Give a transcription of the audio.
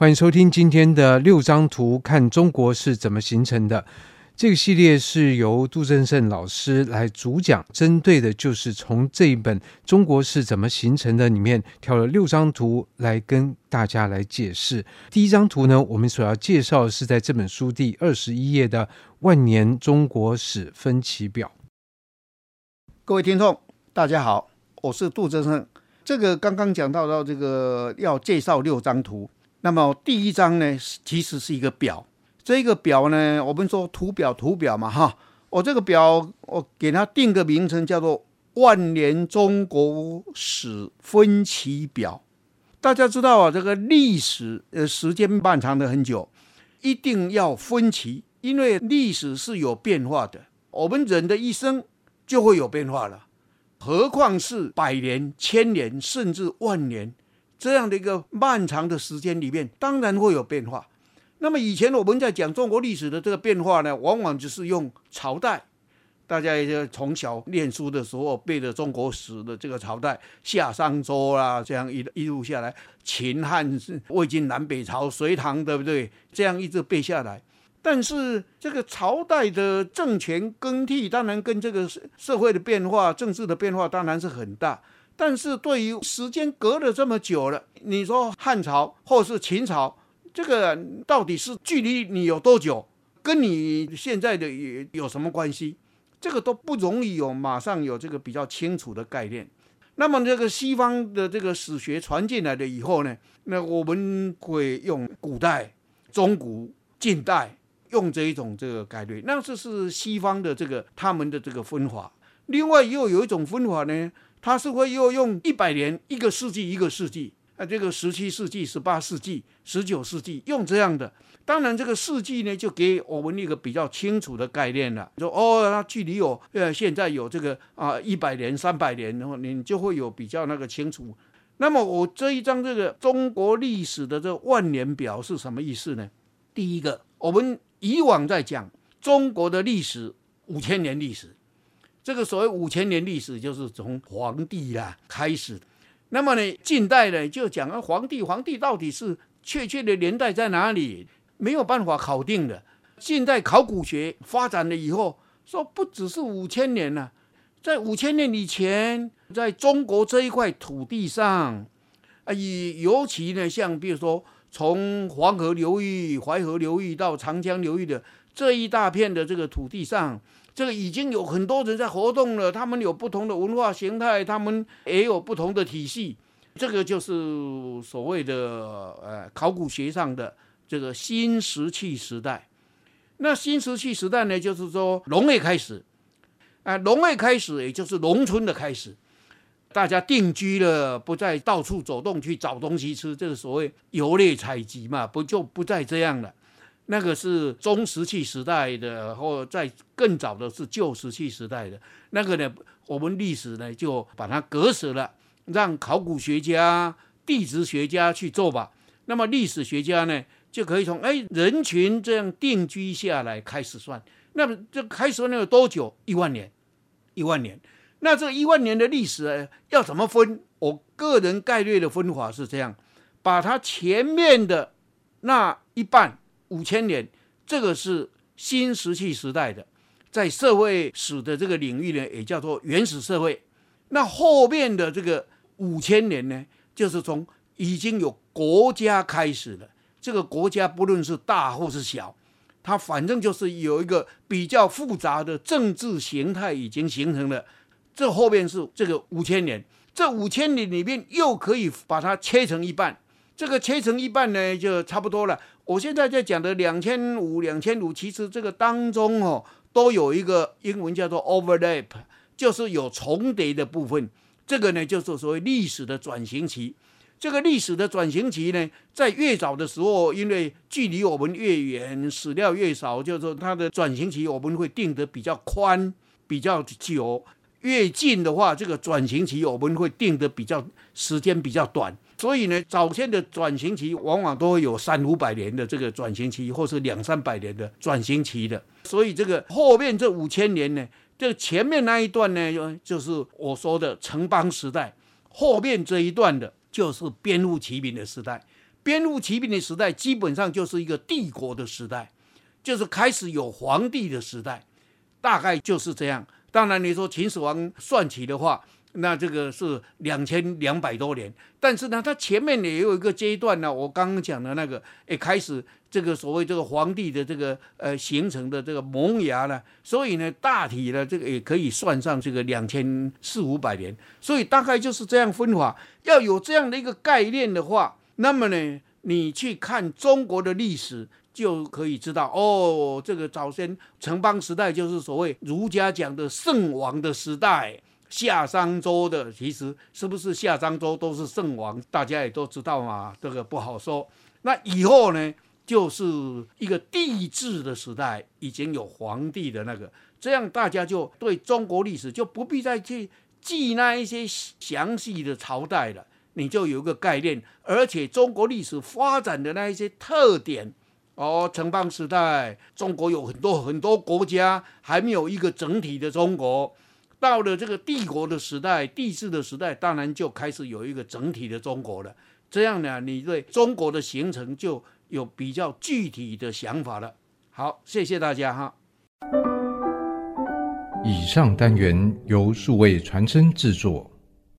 欢迎收听今天的六张图，看中国是怎么形成的。这个系列是由杜正胜老师来主讲，针对的就是从这一本《中国是怎么形成的》里面挑了六张图来跟大家来解释。第一张图呢，我们所要介绍的是在这本书第二十一页的万年中国史分期表。各位听众，大家好，我是杜正胜。这个刚刚讲到到这个要介绍六张图。那么第一张呢，其实是一个表。这个表呢，我们说图表图表嘛，哈。我这个表，我给它定个名称，叫做《万年中国史分期表》。大家知道啊，这个历史呃时间漫长的很久，一定要分期，因为历史是有变化的。我们人的一生就会有变化了，何况是百年、千年，甚至万年。这样的一个漫长的时间里面，当然会有变化。那么以前我们在讲中国历史的这个变化呢，往往就是用朝代。大家也就从小念书的时候背的中国史的这个朝代，夏商周啊，这样一一路下来，秦汉魏晋南北朝隋唐，对不对？这样一直背下来。但是这个朝代的政权更替，当然跟这个社会的变化、政治的变化，当然是很大。但是对于时间隔了这么久了，你说汉朝或是秦朝，这个到底是距离你有多久，跟你现在的有有什么关系？这个都不容易有马上有这个比较清楚的概念。那么这个西方的这个史学传进来了以后呢，那我们会用古代、中古、近代用这一种这个概率，那这是西方的这个他们的这个分法。另外又有一种分法呢。他是会又用一百年、一个世纪、一个世纪，啊，这个十七世纪、十八世纪、十九世纪用这样的。当然，这个世纪呢，就给我们一个比较清楚的概念了。说哦，它距离有呃，现在有这个啊一百年、三百年，然后你就会有比较那个清楚。那么我这一张这个中国历史的这万年表是什么意思呢？第一个，我们以往在讲中国的历史五千年历史。这个所谓五千年历史，就是从黄帝啦开始。那么呢，近代呢就讲啊，黄帝，黄帝到底是确切的年代在哪里？没有办法考定的。近代考古学发展了以后，说不只是五千年了，在五千年以前，在中国这一块土地上，啊，以尤其呢，像比如说从黄河流域、淮河流域到长江流域的这一大片的这个土地上。这个已经有很多人在活动了，他们有不同的文化形态，他们也有不同的体系。这个就是所谓的呃考古学上的这个新石器时代。那新石器时代呢，就是说农业开始，啊、农业开始，也就是农村的开始，大家定居了，不再到处走动去找东西吃，这个所谓游猎采集嘛，不就不再这样了。那个是中石器时代的，或在更早的是旧石器时代的。那个呢，我们历史呢就把它隔舍了，让考古学家、地质学家去做吧。那么历史学家呢，就可以从哎人群这样定居下来开始算。那么这开始算有多久？一万年，一万年。那这一万年的历史呢，要怎么分？我个人概略的分法是这样：把它前面的那一半。五千年，这个是新石器时代的，在社会史的这个领域呢，也叫做原始社会。那后面的这个五千年呢，就是从已经有国家开始了。这个国家不论是大或是小，它反正就是有一个比较复杂的政治形态已经形成了。这后面是这个五千年，这五千年里面又可以把它切成一半。这个切成一半呢，就差不多了。我现在在讲的两千五、两千五，其实这个当中哦，都有一个英文叫做 overlap，就是有重叠的部分。这个呢，就是所谓历史的转型期。这个历史的转型期呢，在越早的时候，因为距离我们越远，史料越少，就是说它的转型期我们会定得比较宽、比较久；越近的话，这个转型期我们会定得比较时间比较短。所以呢，早先的转型期往往都会有三五百年的这个转型期，或是两三百年的转型期的。所以这个后面这五千年呢，这前面那一段呢，就是我说的城邦时代；后面这一段的，就是编户骑兵的时代。编户骑兵的时代，基本上就是一个帝国的时代，就是开始有皇帝的时代，大概就是这样。当然，你说秦始皇算起的话，那这个是两千两百多年，但是呢，它前面也有一个阶段呢。我刚刚讲的那个，也，开始这个所谓这个皇帝的这个呃形成的这个萌芽呢，所以呢，大体呢这个也可以算上这个两千四五百年，所以大概就是这样分法。要有这样的一个概念的话，那么呢，你去看中国的历史。就可以知道哦，这个早先城邦时代就是所谓儒家讲的圣王的时代，夏商周的，其实是不是夏商周都是圣王，大家也都知道嘛，这个不好说。那以后呢，就是一个帝制的时代，已经有皇帝的那个，这样大家就对中国历史就不必再去记那一些详细的朝代了，你就有一个概念，而且中国历史发展的那一些特点。哦，城邦时代，中国有很多很多国家，还没有一个整体的中国。到了这个帝国的时代，帝制的时代，当然就开始有一个整体的中国了。这样呢，你对中国的形成就有比较具体的想法了。好，谢谢大家哈。以上单元由数位传声制作。